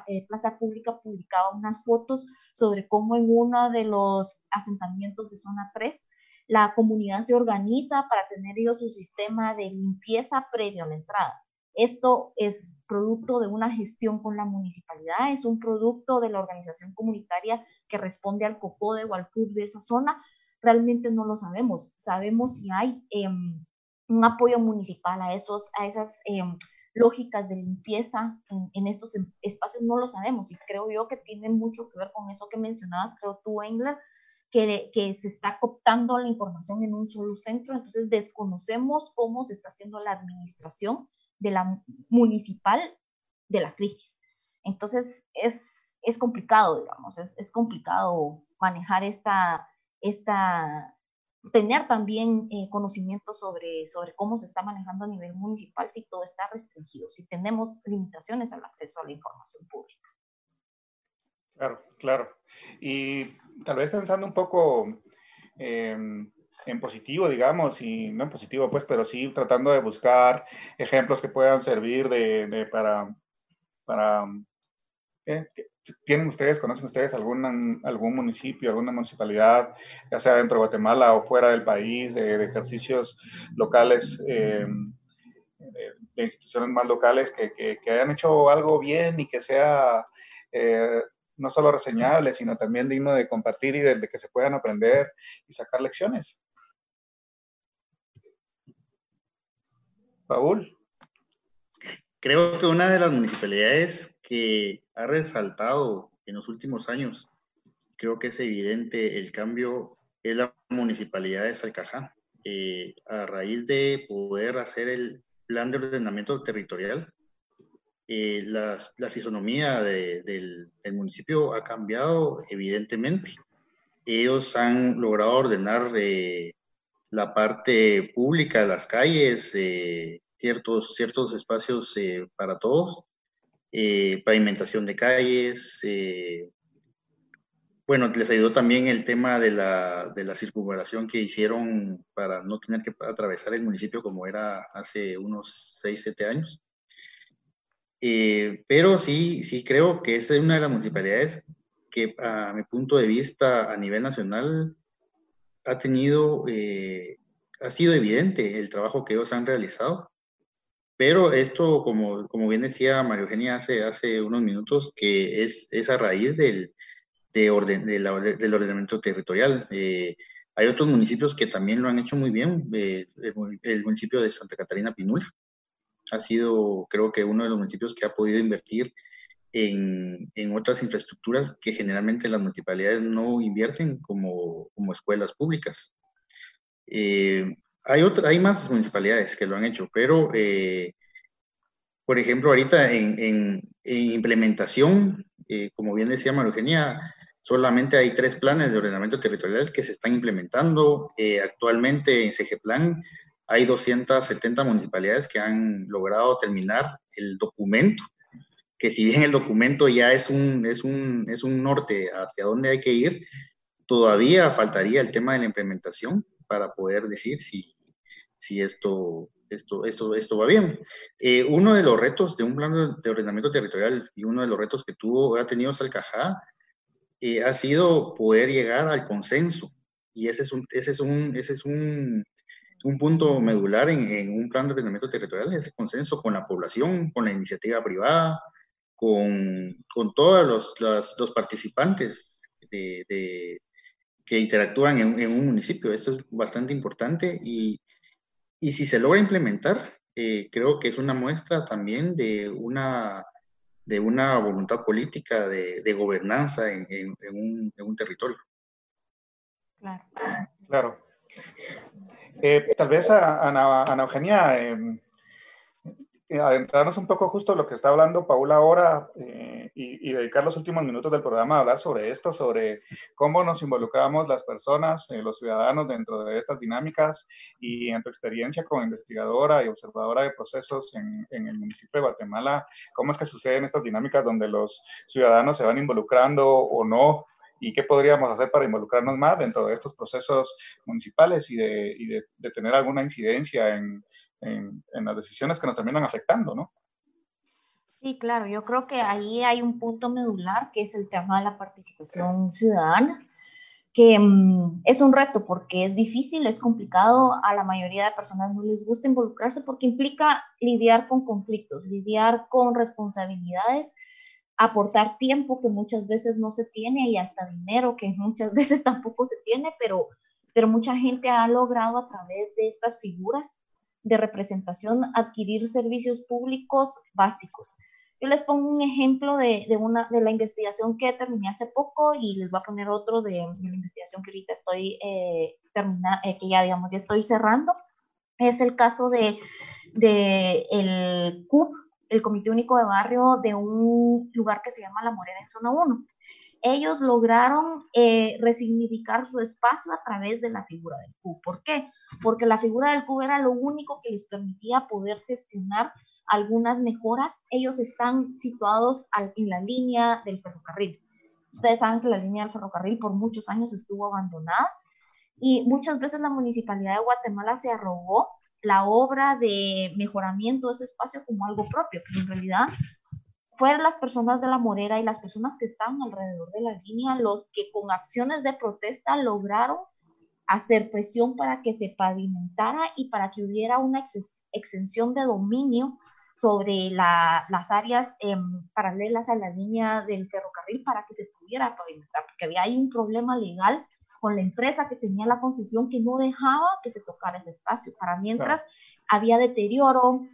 [SPEAKER 4] eh, Plaza Pública publicaba unas fotos sobre cómo en uno de los asentamientos de zona 3 la comunidad se organiza para tener ellos su sistema de limpieza previo a la entrada. Esto es producto de una gestión con la municipalidad, es un producto de la organización comunitaria que responde al COCODE o al CUB de esa zona. Realmente no lo sabemos. Sabemos si hay em, un apoyo municipal a, esos, a esas em, lógicas de limpieza en, estos em, espacios, no lo sabemos. Y creo yo que tiene mucho que ver con eso que mencionabas, creo tú, Engler, que, se está cooptando la información en un solo centro, entonces desconocemos cómo se está haciendo la administración de la municipal de la crisis. Entonces es, es complicado, digamos, es, es, complicado manejar esta, esta tener también eh, conocimiento sobre, sobre cómo se está manejando a nivel municipal si todo está restringido, si tenemos limitaciones al acceso a la información pública.
[SPEAKER 3] Claro, claro. Y tal vez pensando un poco em, en positivo, digamos, y no en positivo, pues, pero sí tratando de buscar ejemplos que puedan servir de, para, para ¿eh? ¿Tienen ustedes, conocen ustedes algún, algún municipio, alguna municipalidad, ya sea dentro de Guatemala o fuera del país, de, ejercicios locales em, de, instituciones más locales que, que, hayan hecho algo bien y que sea eh, no solo reseñable, sino también digno de compartir y de, que se puedan aprender y sacar lecciones. Paul.
[SPEAKER 5] Creo que una de las municipalidades que ha resaltado en los últimos años, creo que es evidente el cambio, es la municipalidad de Salcajá. Eh, a raíz de poder hacer el plan de ordenamiento territorial, eh, la, fisonomía del, municipio ha cambiado evidentemente. Ellos han logrado ordenar eh, la parte pública de las calles, ciertos, ciertos espacios para todos, pavimentación de calles, bueno, les ayudó también el tema de la, de la circunvalación que hicieron para no tener que atravesar el municipio como era hace unos 6, 7 años. Eh, pero sí, sí creo que es una de las municipalidades que a mi punto de vista a nivel nacional ha tenido, eh, ha sido evidente el trabajo que ellos han realizado. Pero esto, como, como bien decía María Eugenia hace, hace unos minutos, que es, es a raíz del, de orden, del ordenamiento territorial. Eh, hay otros municipios que también lo han hecho muy bien. Eh, el, municipio de Santa Catarina Pinula ha sido, creo que, uno de los municipios que ha podido invertir en, en otras infraestructuras que generalmente las municipalidades no invierten, como, como escuelas públicas. Eh, hay, otra, hay más municipalidades que lo han hecho, pero, por ejemplo, ahorita en, en, en implementación, como bien decía María Eugenia, Solamente hay tres planes de ordenamiento territorial que se están implementando. Eh, actualmente en CGPlan hay 270 municipalidades que han logrado terminar el documento, que si bien el documento ya es un, es un, es un norte hacia dónde hay que ir, todavía faltaría el tema de la implementación para poder decir si, si esto, esto, esto, esto va bien. Eh, uno de los retos de un plan de ordenamiento territorial y uno de los retos que tuvo, ha tenido Salcajá eh, ha sido poder llegar al consenso. Y ese es un, ese es un, ese es un, un punto medular en, en, un plan de ordenamiento territorial, ese consenso con la población, con la iniciativa privada, con, con todos los, los, los participantes de, de, que interactúan en, en, un municipio. Esto es bastante importante y, y si se logra implementar, eh, creo que es una muestra también de una de una voluntad política de, de gobernanza en, en, un, en, un, territorio.
[SPEAKER 3] Claro. claro. Eh, tal vez a Ana, Eugenia, eh, adentrarnos un poco justo lo que está hablando Paula ahora eh, y, dedicar los últimos minutos del programa a hablar sobre esto, sobre cómo nos involucramos las personas, eh, los ciudadanos dentro de estas dinámicas y en tu experiencia como investigadora y observadora de procesos en, en el municipio de Guatemala, cómo es que suceden estas dinámicas donde los ciudadanos se van involucrando o no y qué podríamos hacer para involucrarnos más dentro de estos procesos municipales y de, y de, de tener alguna incidencia en, en, las decisiones que nos terminan afectando, ¿no?
[SPEAKER 4] Sí, claro, yo creo que ahí hay un punto medular que es el tema de la participación ciudadana, que mm, es un reto porque es difícil, es complicado, a la mayoría de personas no les gusta involucrarse porque implica lidiar con conflictos, lidiar con responsabilidades, aportar tiempo que muchas veces no se tiene y hasta dinero que muchas veces tampoco se tiene, pero, pero mucha gente ha logrado a través de estas figuras de representación adquirir servicios públicos básicos. Yo les pongo un ejemplo de, de, una, de la investigación que terminé hace poco y les voy a poner otro de, de la investigación que ahorita estoy eh, termina, eh, que ya digamos ya estoy cerrando. Es el caso de, de el CUP, el Comité Único de Barrio de un lugar que se llama La Morena en Zona 1 ellos lograron eh, resignificar su espacio a través de la figura del Q. ¿Por qué? Porque la figura del Q era lo único que les permitía poder gestionar algunas mejoras. Ellos están situados en la línea del ferrocarril. Ustedes saben que la línea del ferrocarril por muchos años estuvo abandonada y muchas veces la municipalidad de Guatemala se arrogó la obra de mejoramiento de ese espacio como algo propio, pero en realidad fueron las personas de la Morera y las personas que estaban alrededor de la línea los que con acciones de protesta lograron hacer presión para que se pavimentara y para que hubiera una exención de dominio sobre las áreas em, paralelas a la línea del ferrocarril para que se pudiera pavimentar, porque había ahí un problema legal con la empresa que tenía la concesión que no dejaba que se tocara ese espacio. Para mientras había deterioro,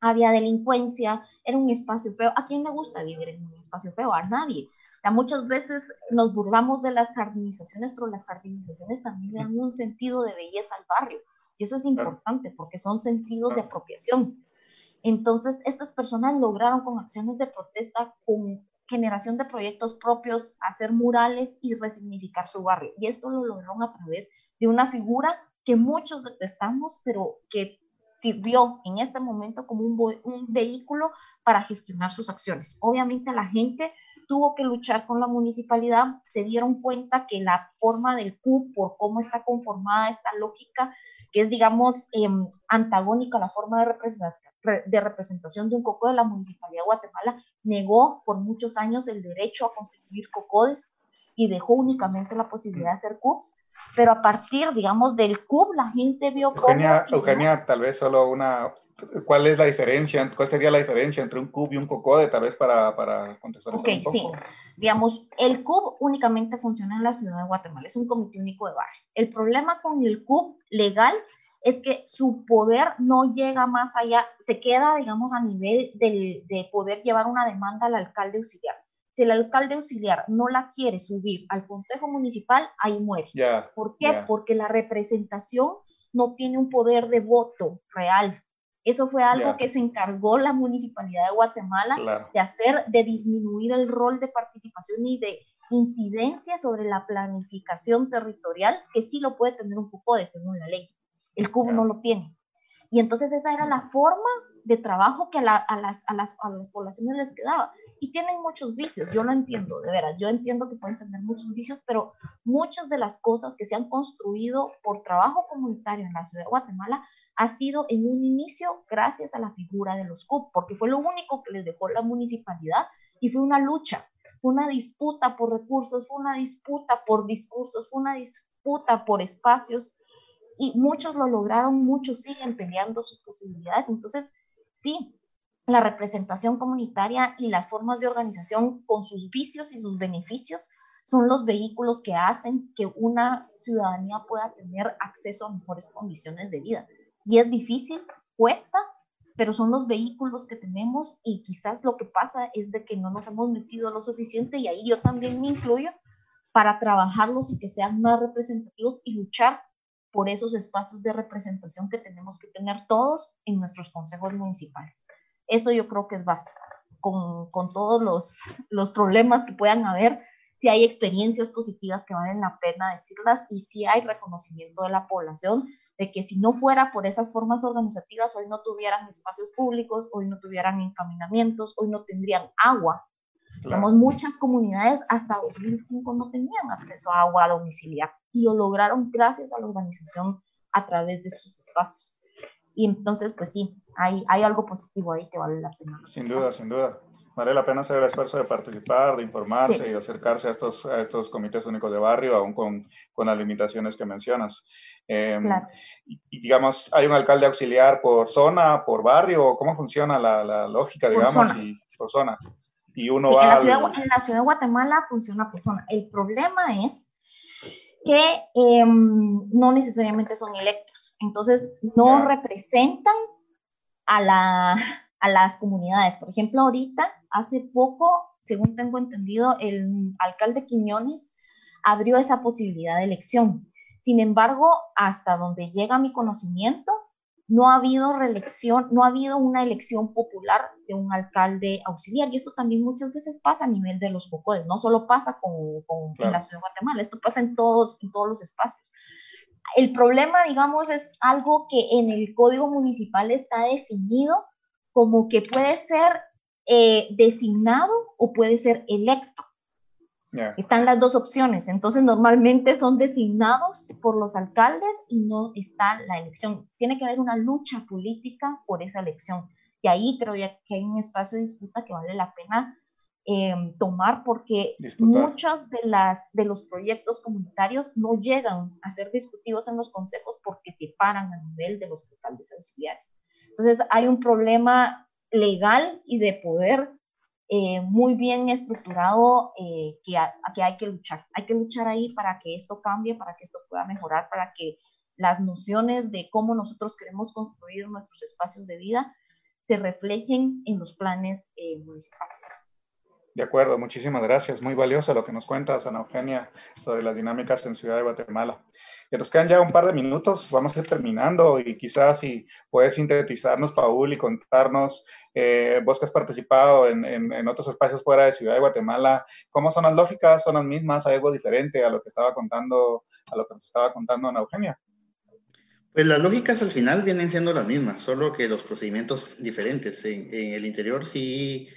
[SPEAKER 4] había delincuencia, era un espacio feo. ¿A quién le gusta vivir en un espacio feo? A nadie. O sea, muchas veces nos burlamos de las jardinizaciones, pero las jardinizaciones también dan un sentido de belleza al barrio. Y eso es importante porque son sentidos de apropiación. Entonces, estas personas lograron con acciones de protesta, con generación de proyectos propios, hacer murales y resignificar su barrio. Y esto lo lograron a través de una figura que muchos detestamos, pero que sirvió en este momento como un, vehículo para gestionar sus acciones. Obviamente la gente tuvo que luchar con la municipalidad, se dieron cuenta que la forma del CUP, por cómo está conformada esta lógica, que es, digamos, eh, antagónica a la forma de de representación de un COCO de la Municipalidad de Guatemala negó por muchos años el derecho a constituir COCODES y dejó únicamente la posibilidad de hacer CUBs, pero a partir, digamos, del CUB la gente vio
[SPEAKER 3] Eugenia, Eugenia, tal vez solo una, ¿cuál es la diferencia, cuál sería la diferencia entre un CUB y un COCODE, tal vez para, para contestar
[SPEAKER 4] Ok, sí, digamos, el CUB únicamente funciona en la ciudad de Guatemala, es un comité único de barrio. El problema con el CUB legal es que su poder no llega más allá, se queda, digamos, a nivel de poder llevar una demanda al alcalde auxiliar. Si el alcalde auxiliar no la quiere subir al consejo municipal, ahí muere. ¿Por qué? Porque la representación no tiene un poder de voto real. Eso fue algo que se encargó la municipalidad de Guatemala de hacer, de disminuir el rol de participación y de incidencia sobre la planificación territorial, que sí lo puede tener un poco de según la ley. El cubo no lo tiene. Y entonces esa era la forma de trabajo que a, las, a, las, a las poblaciones les quedaba. Y tienen muchos vicios, yo lo entiendo, de veras, yo entiendo que pueden tener muchos vicios, pero muchas de las cosas que se han construido por trabajo comunitario en la ciudad de Guatemala ha sido en un inicio gracias a la figura de los CUP, porque fue lo único que les dejó la municipalidad y fue una lucha, fue una disputa por recursos, fue una disputa por discursos, fue una disputa por espacios y muchos lo lograron, muchos siguen peleando sus posibilidades. Entonces, sí, la representación comunitaria y las formas de organización con sus vicios y sus beneficios son los vehículos que hacen que una ciudadanía pueda tener acceso a mejores condiciones de vida. Y es difícil, cuesta, pero son los vehículos que tenemos y quizás lo que pasa es de que no nos hemos metido lo suficiente y ahí yo también me incluyo para trabajarlos y que sean más representativos y luchar por esos espacios de representación que tenemos que tener todos en nuestros consejos municipales. Eso yo creo que es básico, con, con todos los, los problemas que puedan haber, si hay experiencias positivas que valen la pena decirlas y si hay reconocimiento de la población de que si no fuera por esas formas organizativas, hoy no tuvieran espacios públicos, hoy no tuvieran encaminamientos, hoy no tendrían agua. Claro. muchas comunidades hasta 2005 no tenían acceso a agua domiciliar y lo lograron gracias a la organización a través de estos espacios. Y entonces, pues sí, hay, hay algo positivo ahí que vale la pena.
[SPEAKER 3] Sin duda, sin duda. Vale la pena hacer el esfuerzo de participar, de informarse y acercarse a estos, a estos comités únicos de barrio, aún con, con las limitaciones que mencionas. Eh, claro. y, digamos, ¿hay un alcalde auxiliar por zona, por barrio? ¿Cómo funciona la, la lógica, digamos, por zona? Y, por zona? Y uno
[SPEAKER 4] sí,
[SPEAKER 3] va
[SPEAKER 4] en, la
[SPEAKER 3] al...
[SPEAKER 4] ciudad, en la ciudad de Guatemala funciona por zona. El problema es que eh, no necesariamente son electos. Entonces, no representan a, la, a las comunidades. Por ejemplo, ahorita, hace poco, según tengo entendido, el alcalde Quiñones abrió esa posibilidad de elección. Sin embargo, hasta donde llega mi conocimiento, no ha habido reelección, no ha habido una elección popular de un alcalde auxiliar. Y esto también muchas veces pasa a nivel de los COCODES, no solo pasa con, con claro. en la ciudad de Guatemala, esto pasa en todos, en todos los espacios. El problema, digamos, es algo que en el código municipal está definido como que puede ser eh, designado o puede ser electo. Yeah. Están las dos opciones, entonces normalmente son designados por los alcaldes y no está la elección. Tiene que haber una lucha política por esa elección. Y ahí creo ya que hay un espacio de disputa que vale la pena em, tomar porque muchos de, las, de los proyectos comunitarios no llegan a ser discutidos en los consejos porque se paran a nivel de los alcaldes auxiliares. Entonces hay un problema legal y de poder eh, muy bien estructurado eh, que, que hay que luchar. Hay que luchar ahí para que esto cambie, para que esto pueda mejorar, para que las nociones de cómo nosotros queremos construir nuestros espacios de vida se reflejen en los planes eh, municipales.
[SPEAKER 3] De acuerdo, muchísimas gracias. Muy valioso lo que nos cuenta Ana Eugenia sobre las dinámicas en Ciudad de Guatemala. Que nos quedan ya un par de minutos, vamos a ir terminando y quizás si puedes sintetizarnos, Paul, y contarnos, eh, vos que has participado en, en, otros espacios fuera de Ciudad de Guatemala, ¿cómo son las lógicas? ¿Son las mismas? ¿Hay algo diferente a lo que estaba contando, a lo que nos estaba contando Ana Eugenia?
[SPEAKER 5] Pues las lógicas al final vienen siendo las mismas, solo que los procedimientos diferentes. En, el interior sí,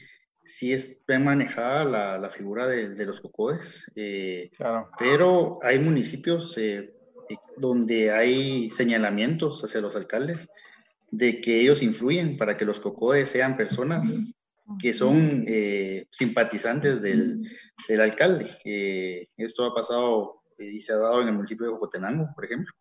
[SPEAKER 5] sí es bien manejada la, la figura de, de, los cocodes, eh, pero hay municipios eh, donde hay señalamientos hacia los alcaldes de que ellos influyen para que los cocodes sean personas que son eh, simpatizantes del, del alcalde. esto ha pasado y se ha dado en el municipio de Jocotenango, por ejemplo.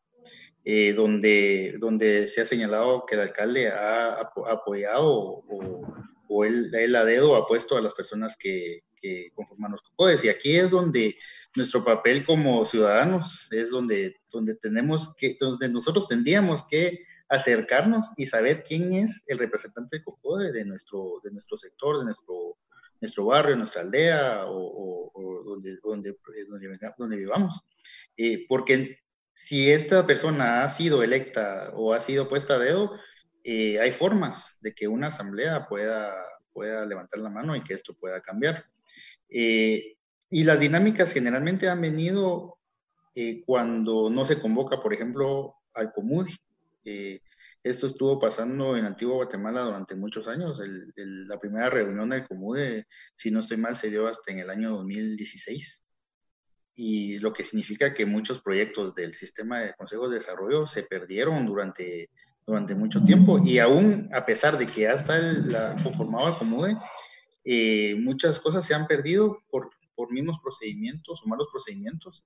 [SPEAKER 5] Eh, donde, donde se ha señalado que el alcalde ha apoyado o, o él, a dedo ha puesto a las personas que, que, conforman los COCODES. Y aquí es donde nuestro papel como ciudadanos es donde, donde tenemos que, donde nosotros tendríamos que acercarnos y saber quién es el representante de COCODE de nuestro, de nuestro sector, de nuestro, nuestro barrio, nuestra aldea o, donde, donde, donde, vivamos. Eh, porque si esta persona ha sido electa o ha sido puesta a dedo, eh, hay formas de que una asamblea pueda, pueda levantar la mano y que esto pueda cambiar. Eh, y las dinámicas generalmente han venido eh, cuando no se convoca, por ejemplo, al COMUDI. esto estuvo pasando en Antigua Guatemala durante muchos años. la primera reunión del COMUDE, si no estoy mal, se dio hasta en el año 2016 y lo que significa que muchos proyectos del sistema de consejos de desarrollo se perdieron durante, durante mucho tiempo y aún a pesar de que ya está el, conformado el COMUDE, eh, muchas cosas se han perdido por, por mismos procedimientos o malos procedimientos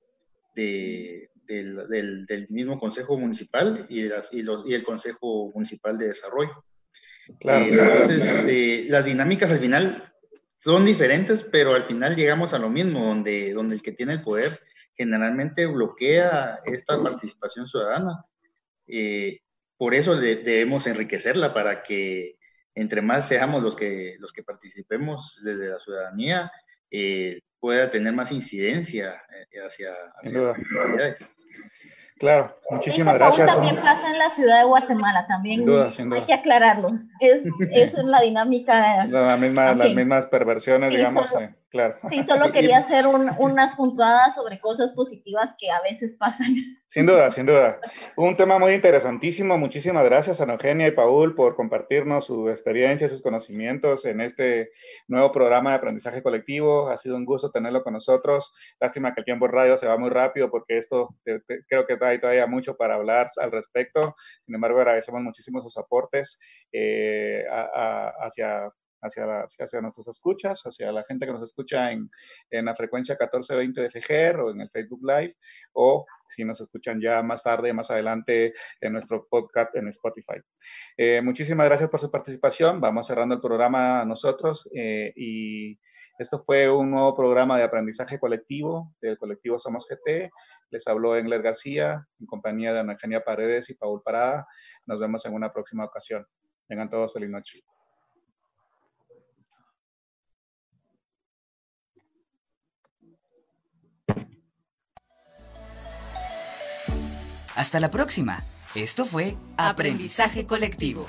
[SPEAKER 5] de, del, del, mismo Consejo Municipal y, y, los, y, el Consejo Municipal de Desarrollo. Claro, eh, entonces, eh, las dinámicas al final son diferentes, pero al final llegamos a lo mismo, donde, donde el que tiene el poder generalmente bloquea esta participación ciudadana. Eh, por eso debemos enriquecerla para que entre más seamos los que, los que participemos desde la ciudadanía, eh, pueda tener más incidencia eh, hacia, hacia las comunidades.
[SPEAKER 3] Claro, muchísimas gracias.
[SPEAKER 4] también pasa en la ciudad de Guatemala, también hay que aclararlo. Es, es la dinámica.
[SPEAKER 3] La misma, Las mismas perversiones, digamos.
[SPEAKER 4] Eh, claro. Sí, solo quería hacer unas puntuadas sobre cosas positivas que a veces pasan.
[SPEAKER 3] Sin duda, sin duda. Un tema muy interesantísimo. Muchísimas gracias a Eugenia y Paul por compartirnos su experiencia, sus conocimientos en este nuevo programa de aprendizaje colectivo. Ha sido un gusto tenerlo con nosotros. Lástima que el tiempo radio se va muy rápido porque esto creo que hay todavía mucho para hablar al respecto. Sin embargo, agradecemos muchísimo sus aportes eh, hacia hacia, hacia nuestros escuchas, hacia la gente que nos escucha en, en la frecuencia 1420 de FGR o en el Facebook Live, o si nos escuchan ya más tarde, más adelante en nuestro podcast en Spotify. Eh, muchísimas gracias por su participación. Vamos cerrando el programa nosotros eh, y esto fue un nuevo programa de aprendizaje colectivo del colectivo Somos GT. Les habló Engler García en compañía de Ana Eugenia Paredes y Paul Parada. Nos vemos en una próxima ocasión. Tengan todos feliz noche.
[SPEAKER 2] Hasta la próxima. Esto fue Aprendizaje Colectivo.